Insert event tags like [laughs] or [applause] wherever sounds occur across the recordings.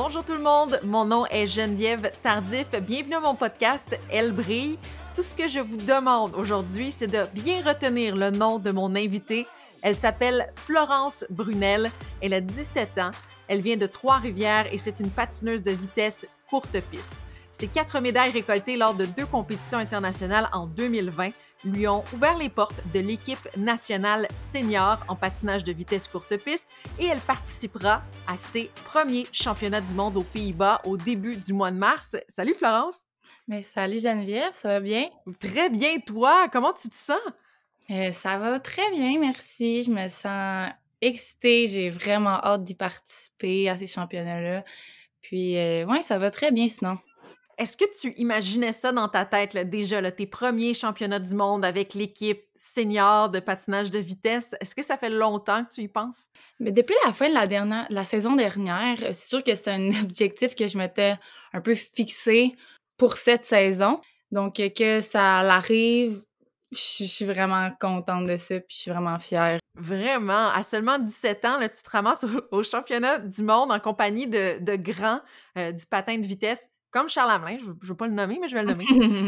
Bonjour tout le monde, mon nom est Geneviève Tardif. Bienvenue à mon podcast Elle brille. Tout ce que je vous demande aujourd'hui, c'est de bien retenir le nom de mon invitée. Elle s'appelle Florence Brunel. Elle a 17 ans. Elle vient de Trois-Rivières et c'est une patineuse de vitesse courte piste. Ses quatre médailles récoltées lors de deux compétitions internationales en 2020 lui ont ouvert les portes de l'équipe nationale senior en patinage de vitesse courte piste et elle participera à ses premiers championnats du monde aux Pays-Bas au début du mois de mars. Salut Florence! Mais salut Geneviève, ça va bien? Très bien, toi! Comment tu te sens? Euh, ça va très bien, merci. Je me sens excitée. J'ai vraiment hâte d'y participer à ces championnats-là. Puis, euh, ouais, ça va très bien sinon. Est-ce que tu imaginais ça dans ta tête déjà, tes premiers championnats du monde avec l'équipe senior de patinage de vitesse? Est-ce que ça fait longtemps que tu y penses? Mais depuis la fin de la, dernière, la saison dernière, c'est sûr que c'est un [laughs] objectif que je m'étais un peu fixé pour cette saison. Donc, que ça arrive, je suis vraiment contente de ça, puis je suis vraiment fière. Vraiment, à seulement 17 ans, là, tu te ramasses au, championnat du monde en compagnie de, de grands euh, du patin de vitesse comme Charles Hamelin, je ne veux pas le nommer, mais je vais le nommer.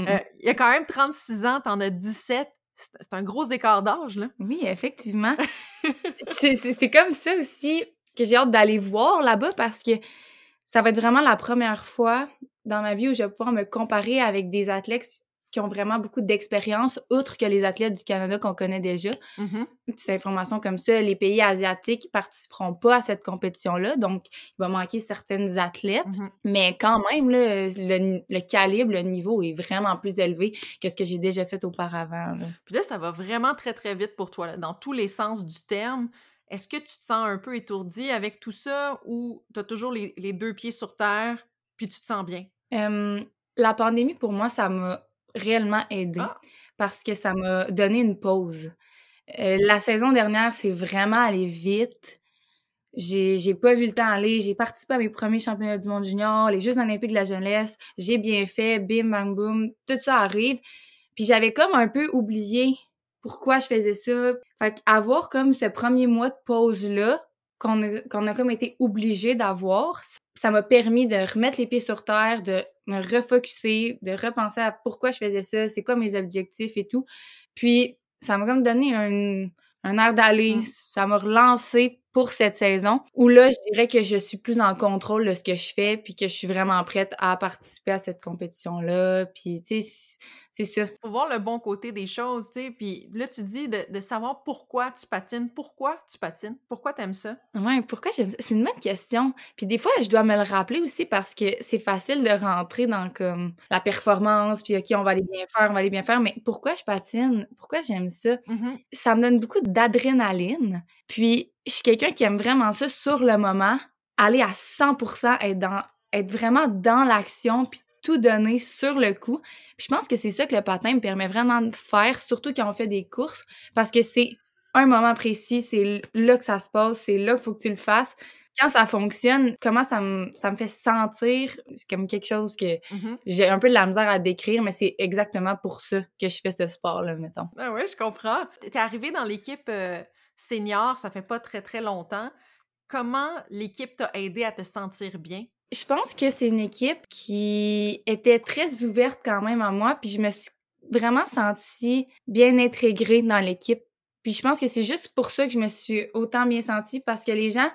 euh, [laughs] il a quand même 36 ans, t'en as 17. C'est un gros écart d'âge, là. Oui, effectivement. [laughs] c'est comme ça aussi que j'ai hâte d'aller voir là-bas parce que ça va être vraiment la première fois dans ma vie où je vais pouvoir me comparer avec des athlètes qui ont vraiment beaucoup d'expérience, outre que les athlètes du Canada qu'on connaît déjà. Mmh Petite information comme ça, les pays asiatiques participeront pas à cette compétition-là, donc il va manquer certaines athlètes. Mmh Mais quand même, le, calibre, le niveau est vraiment plus élevé que ce que j'ai déjà fait auparavant. Puis là, ça va vraiment très, très vite pour toi, dans tous les sens du terme. Est-ce que tu te sens un peu étourdi avec tout ça ou tu as toujours les, deux pieds sur terre puis tu te sens bien? la pandémie, pour moi, ça m'a réellement aidé ah! parce que ça m'a donné une pause. Euh, la saison dernière, c'est vraiment allé vite. J'ai pas vu le temps aller. J'ai participé à mes premiers championnats du monde junior, les Jeux olympiques de la jeunesse. J'ai bien fait, bim, bam, boum. Tout ça arrive. Puis j'avais comme un peu oublié pourquoi je faisais ça. Fait avoir comme ce premier mois de pause-là, qu'on a, qu'on a comme été obligé d'avoir, ça m'a permis de remettre les pieds sur terre, de me refocuser, de repenser à pourquoi je faisais ça, c'est quoi mes objectifs et tout. Puis, ça m'a comme donné un, un air d'aller, mmh. ça m'a relancé pour cette saison, où là, je dirais que je suis plus en contrôle de ce que je fais, puis que je suis vraiment prête à participer à cette compétition-là. Puis, tu sais, c'est ça. Faut voir le bon côté des choses, tu sais. Puis là, tu dis de, savoir pourquoi tu patines. Pourquoi tu patines? Pourquoi tu aimes ça? Ouais, pourquoi j'aime ça? C'est une bonne question. Puis des fois, je dois me le rappeler aussi parce que c'est facile de rentrer dans comme la performance, puis OK, on va aller bien faire, on va aller bien faire. Mais pourquoi je patine? Pourquoi j'aime ça? Mmh ça me donne beaucoup d'adrénaline. Puis je suis quelqu'un qui aime vraiment ça sur le moment, aller à 100%, être, dans, être vraiment dans l'action, puis tout donner sur le coup. Puis je pense que c'est ça que le patin me permet vraiment de faire, surtout quand on fait des courses, parce que c'est un moment précis, c'est là que ça se passe, c'est là qu'il faut que tu le fasses. Quand ça fonctionne, comment ça me, ça me fait sentir, c'est comme quelque chose que mmh j'ai un peu de la misère à décrire, mais c'est exactement pour ça que je fais ce sport-là, mettons. Ah oui, je comprends. T'es arrivé dans l'équipe euh, senior, ça fait pas très, très longtemps. Comment l'équipe t'a aidé à te sentir bien? Je pense que c'est une équipe qui était très ouverte quand même à moi, puis je me suis vraiment sentie bien intégrée dans l'équipe. Puis je pense que c'est juste pour ça que je me suis autant bien sentie, parce que les gens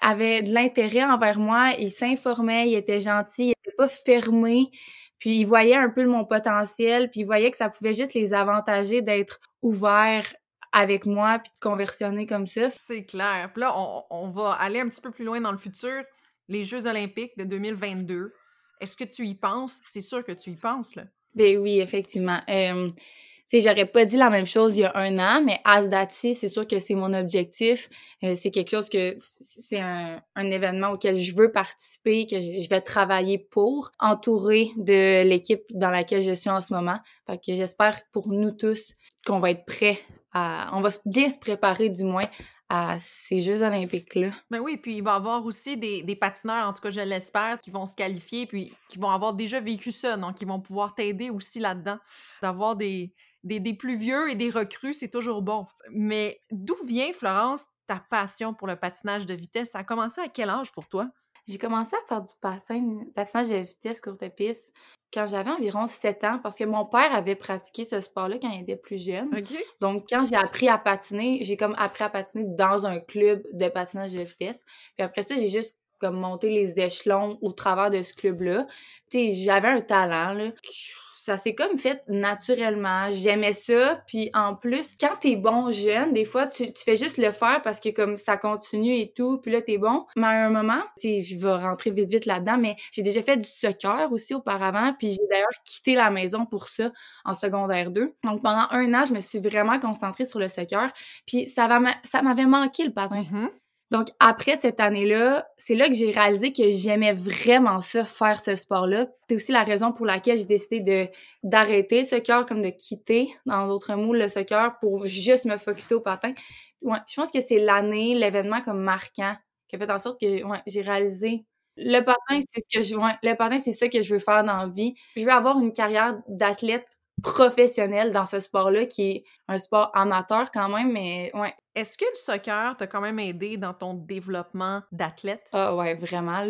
avaient de l'intérêt envers moi, ils s'informaient, ils étaient gentils, ils n'étaient pas fermés, puis ils voyaient un peu mon potentiel, puis ils voyaient que ça pouvait juste les avantager d'être ouverts avec moi puis de conversionner comme ça. C'est clair. Puis là, on, va aller un petit peu plus loin dans le futur. Les Jeux olympiques de 2022. Est-ce que tu y penses? C'est sûr que tu y penses, là. Ben oui, effectivement. Euh, tu sais, j'aurais pas dit la même chose il y a un an, mais à ce c'est sûr que c'est mon objectif. Euh, c'est quelque chose que c'est un, un, événement auquel je veux participer, que je, je vais travailler pour, entouré de l'équipe dans laquelle je suis en ce moment. Fait que j'espère pour nous tous qu'on va être prêts on va bien se préparer du moins à ces Jeux olympiques-là. Ben oui, puis il va y avoir aussi des, patineurs, en tout cas je l'espère, qui vont se qualifier, puis qui vont avoir déjà vécu ça, donc ils vont pouvoir t'aider aussi là-dedans. D'avoir des, des, des, plus vieux et des recrues, c'est toujours bon. Mais d'où vient, Florence, ta passion pour le patinage de vitesse? Ça a commencé à quel âge pour toi? J'ai commencé à faire du patin, passage de vitesse courte piste quand j'avais environ 7 ans parce que mon père avait pratiqué ce sport-là quand il était plus jeune. OK. Donc, quand j'ai appris à patiner, j'ai comme appris à patiner dans un club de patinage de vitesse. Puis après ça, j'ai juste comme monté les échelons au travers de ce club-là. Tu sais, j'avais un talent, là ça s'est comme fait naturellement. J'aimais ça. Puis en plus, quand t'es bon jeune, des fois, tu, fais juste le faire parce que comme ça continue et tout. Puis là, t'es bon. Mais à un moment, je vais rentrer vite, vite là-dedans, mais j'ai déjà fait du soccer aussi auparavant. Puis j'ai d'ailleurs quitté la maison pour ça en secondaire 2. Donc pendant un an, je me suis vraiment concentrée sur le soccer. Puis ça, ça m'avait manqué le patin. Mm-hmm. Donc, après cette année-là, c'est là que j'ai réalisé que j'aimais vraiment ça, faire ce sport-là. C'est aussi la raison pour laquelle j'ai décidé de d'arrêter ce cœur, comme de quitter, dans d'autres mots, le soccer pour juste me focuser au patin. Ouais, je pense que c'est l'année, l'événement comme marquant qui a fait en sorte que j'ai réalisé le patin, c'est ce que je ouais, le patin, c'est ça que je veux faire dans la vie. Je veux avoir une carrière d'athlète professionnel dans ce sport-là, qui est un sport amateur quand même, mais ouais. Est-ce que le soccer t'a quand même aidé dans ton développement d'athlète? Ah ouais, vraiment.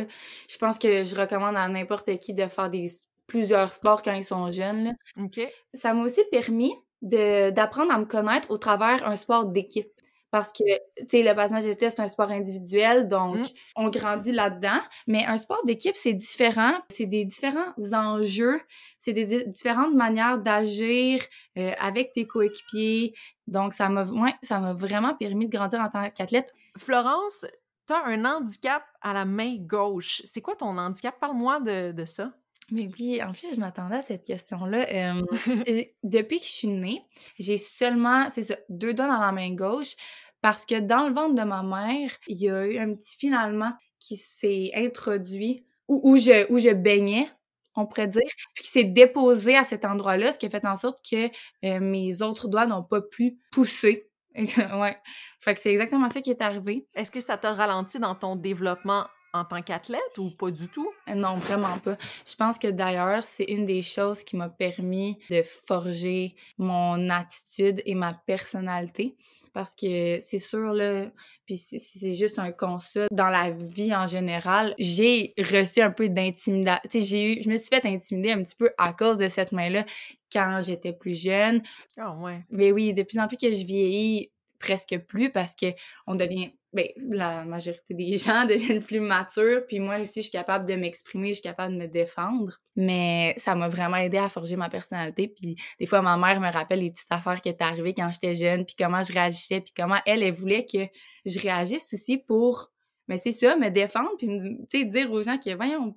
Je pense que je recommande à n'importe qui de faire des plusieurs sports quand ils sont jeunes. Là. OK. Ça m'a aussi permis d'apprendre à me connaître au travers un sport d'équipe. Parce que, tu sais, le passage de vitesse, c'est un sport individuel, donc mmh. on grandit là-dedans. Mais un sport d'équipe, c'est différent. C'est des différents enjeux, c'est des différentes manières d'agir euh, avec tes coéquipiers. Donc, ça m'a ouais, ça m'a vraiment permis de grandir en tant qu'athlète. Florence, tu as un handicap à la main gauche. C'est quoi ton handicap? Parle-moi de, de ça. Mais oui, en fait, je m'attendais à cette question-là. [laughs] depuis que je suis née, j'ai seulement, c'est ça, deux doigts dans la main gauche parce que dans le ventre de ma mère, il y a eu un petit finalement qui s'est introduit où, je, où je baignais, on pourrait dire, puis qui s'est déposé à cet endroit-là, ce qui a fait en sorte que mes autres doigts n'ont pas pu pousser. [laughs] ouais. Fait que c'est exactement ça qui est arrivé. Est-ce que ça t'a ralenti dans ton développement en tant qu'athlète ou pas du tout? Euh, non, vraiment pas. Je pense que d'ailleurs, c'est une des choses qui m'a permis de forger mon attitude et ma personnalité. Parce que c'est sûr, là, puis c'est juste un constat dans la vie en général. J'ai reçu un peu d'intimidation. Tu sais, j'ai eu, je me suis fait intimider un petit peu à cause de cette main-là quand j'étais plus jeune. Oh, ouais. Mais oui, de plus en plus que je vieillis, presque plus parce que on devient ben, la majorité des [laughs] gens deviennent plus matures, puis moi aussi, je suis capable de m'exprimer, je suis capable de me défendre. Mais ça m'a vraiment aidé à forger ma personnalité. Puis des fois, ma mère me rappelle les petites affaires qui étaient arrivées quand j'étais jeune, puis comment je réagissais, puis comment elle, elle voulait que je réagisse aussi pour, mais c'est ça, me défendre, puis, dire aux gens que, voyons,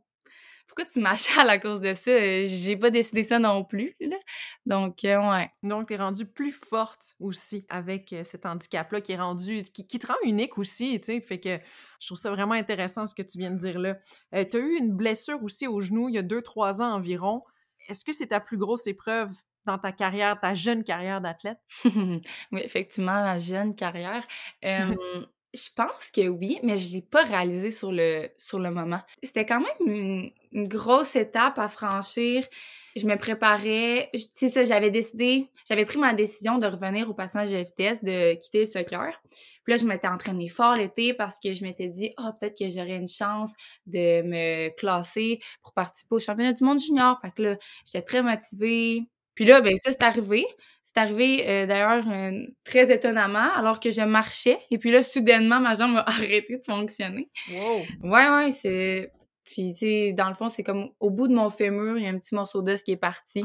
pourquoi tu m'achales à cause de ça? Euh, j'ai pas décidé ça non plus. Là. Donc, euh, ouais. Donc, tu es rendue plus forte aussi avec euh, cet handicap-là qui est rendu, qui, te rend unique aussi, tu sais. Fait que je trouve ça vraiment intéressant ce que tu viens de dire là. tu as eu une blessure aussi au genou il y a deux, trois ans environ. Est-ce que c'est ta plus grosse épreuve dans ta carrière, ta jeune carrière d'athlète? [laughs] oui, effectivement, ma jeune carrière. [laughs] Je pense que oui, mais je l'ai pas réalisé sur le, sur le moment. C'était quand même une, grosse étape à franchir. Je me préparais. C'est ça, j'avais décidé, j'avais pris ma décision de revenir au passage de vitesse, de quitter le soccer. Puis là, je m'étais entraînée fort l'été parce que je m'étais dit, oh, peut-être que j'aurais une chance de me classer pour participer au championnat du monde junior. Fait que là, j'étais très motivée. Puis là, ben ça, c'est arrivé. C'est arrivé euh, d'ailleurs euh, très étonnamment alors que je marchais. Et puis là, soudainement, ma jambe a [laughs] arrêté de fonctionner. Wow! Ouais, ouais, c'est... Puis, tu sais, dans le fond, c'est comme au bout de mon fémur, il y a un petit morceau d'os qui est parti.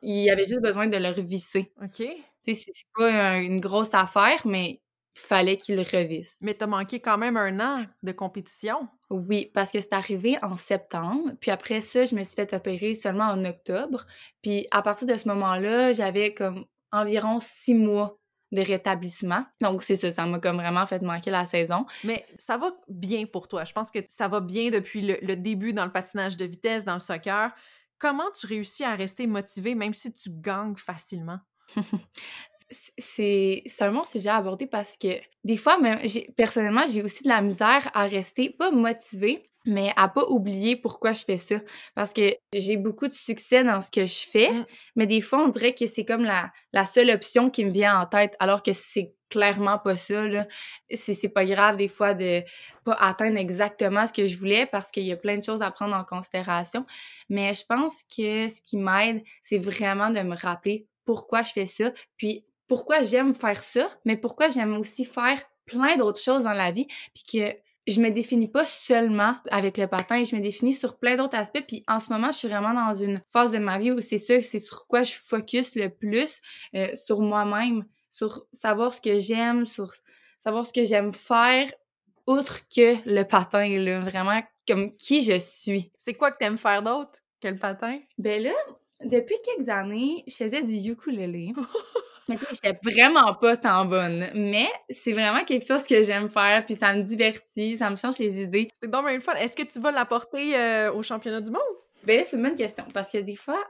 Il y avait juste besoin de le revisser. OK. Tu sais, c'est pas une grosse affaire, mais fallait qu'il revisse. Mais t'as manqué quand même un an de compétition. Oui, parce que c'est arrivé en septembre. Puis après ça, je me suis fait opérer seulement en octobre. Puis à partir de ce moment-là, j'avais comme environ six mois de rétablissement. Donc, c'est ça, ça m'a comme vraiment fait manquer la saison. Mais ça va bien pour toi. Je pense que ça va bien depuis le, le début dans le patinage de vitesse, dans le soccer. Comment tu réussis à rester motivé même si tu gagnes facilement? [laughs] c'est un bon sujet à aborder parce que des fois, même, personnellement, j'ai aussi de la misère à rester pas motivée, mais à pas oublier pourquoi je fais ça. Parce que j'ai beaucoup de succès dans ce que je fais, mmh. mais des fois, on dirait que c'est comme la, la seule option qui me vient en tête, alors que c'est clairement pas ça. Là. C'est, c'est pas grave des fois de pas atteindre exactement ce que je voulais parce qu'il y a plein de choses à prendre en considération. Mais je pense que ce qui m'aide, c'est vraiment de me rappeler pourquoi je fais ça, puis pourquoi j'aime faire ça, mais pourquoi j'aime aussi faire plein d'autres choses dans la vie, puis que je me définis pas seulement avec le patin, je me définis sur plein d'autres aspects. Puis en ce moment, je suis vraiment dans une phase de ma vie où c'est ça, c'est sur quoi je focus le plus, euh, sur moi-même, sur savoir ce que j'aime, sur savoir ce que j'aime faire, outre que le patin, là, vraiment comme qui je suis. C'est quoi que t'aimes faire d'autre que le patin? Ben là, depuis quelques années, je faisais du ukulélé. [laughs] Mais tu sais, j'étais vraiment pas tant bonne. Mais c'est vraiment quelque chose que j'aime faire, puis ça me divertit, ça me change les idées. C'est donc bien fun. Est-ce que tu vas l'apporter euh, au championnat du monde? Ben là, c'est une bonne question, parce que des fois,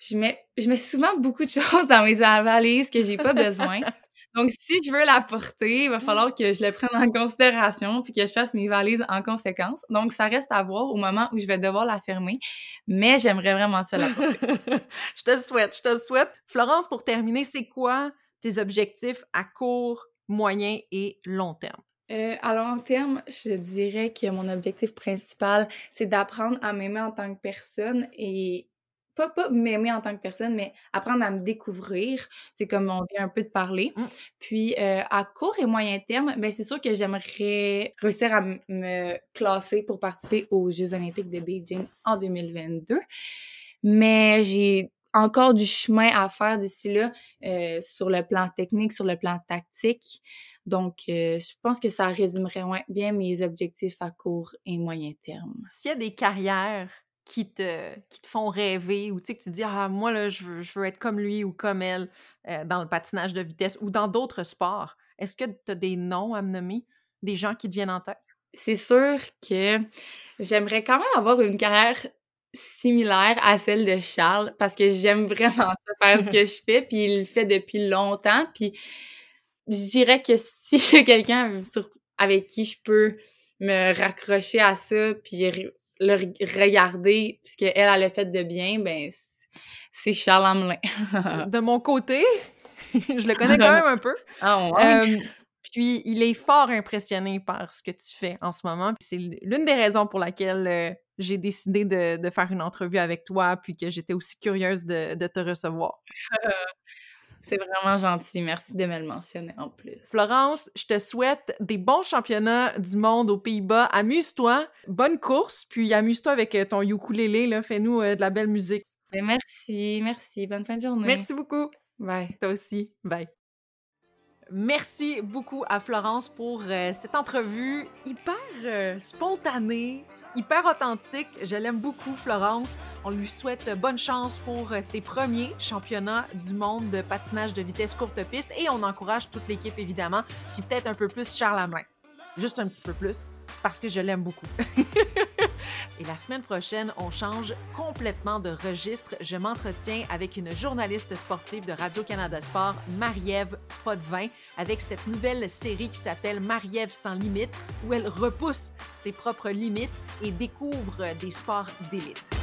je mets, je mets souvent beaucoup de [laughs] choses dans mes valises que j'ai pas besoin. [laughs] Donc, si je veux la porter, il va falloir que je le prenne en considération puis que je fasse mes valises en conséquence. Donc, ça reste à voir au moment où je vais devoir la fermer, mais j'aimerais vraiment ça la porter. [laughs] je te le souhaite, je te le souhaite. Florence, pour terminer, c'est quoi tes objectifs à court, moyen et long terme? Euh, à long terme, je dirais que mon objectif principal, c'est d'apprendre à m'aimer en tant que personne et pas, pas m'aimer en tant que personne, mais apprendre à me découvrir. C'est comme on vient un peu de parler. Mmh. Puis euh, à court et moyen terme, ben c'est sûr que j'aimerais réussir à me classer pour participer aux Jeux olympiques de Beijing en 2022. Mais j'ai encore du chemin à faire d'ici là euh, sur le plan technique, sur le plan tactique. Donc, euh, je pense que ça résumerait bien mes objectifs à court et moyen terme. S'il y a des carrières qui te, qui te font rêver ou tu sais que tu dis ah moi là je veux, être comme lui ou comme elle euh, dans le patinage de vitesse ou dans d'autres sports. Est-ce que tu as des noms à me nommer, des gens qui te viennent en tête? C'est sûr que j'aimerais quand même avoir une carrière similaire à celle de Charles parce que j'aime [laughs] vraiment ça faire ce que je fais puis il le fait depuis longtemps puis je dirais que si [laughs] j'ai quelqu'un avec qui je peux me raccrocher à ça puis le regarder, puisque elle, a le fait de bien, ben c'est Charles Hamelin. [laughs] de mon côté, [laughs] je le connais quand [laughs] même un peu. Ah ouais. puis il est fort impressionné par ce que tu fais en ce moment. Puis c'est l'une des raisons pour laquelle euh, j'ai décidé de, de, faire une entrevue avec toi, puis que j'étais aussi curieuse de, de te recevoir. C'est vraiment gentil. Merci de me le mentionner en plus. Florence, je te souhaite des bons championnats du monde aux Pays-Bas. Amuse-toi, bonne course, puis amuse-toi avec euh, ton ukulélé. Fais-nous euh, de la belle musique. Ben, merci, merci. Bonne fin de journée. Merci beaucoup. Bye. Toi aussi. Bye. Merci beaucoup à Florence pour euh, cette entrevue hyper spontanée, hyper authentique. Je l'aime beaucoup, Florence. On lui souhaite bonne chance pour euh, ses premiers championnats du monde de patinage de vitesse courte piste et on encourage toute l'équipe, évidemment, puis peut-être un peu plus Charles. Juste un petit peu plus, parce que je l'aime beaucoup. [laughs] Et la semaine prochaine, on change complètement de registre. Je m'entretiens avec une journaliste sportive de Radio-Canada Sport, Marie-Ève Potvin, avec cette nouvelle série qui s'appelle Marie-Ève sans limite, où elle repousse ses propres limites et découvre des sports d'élite.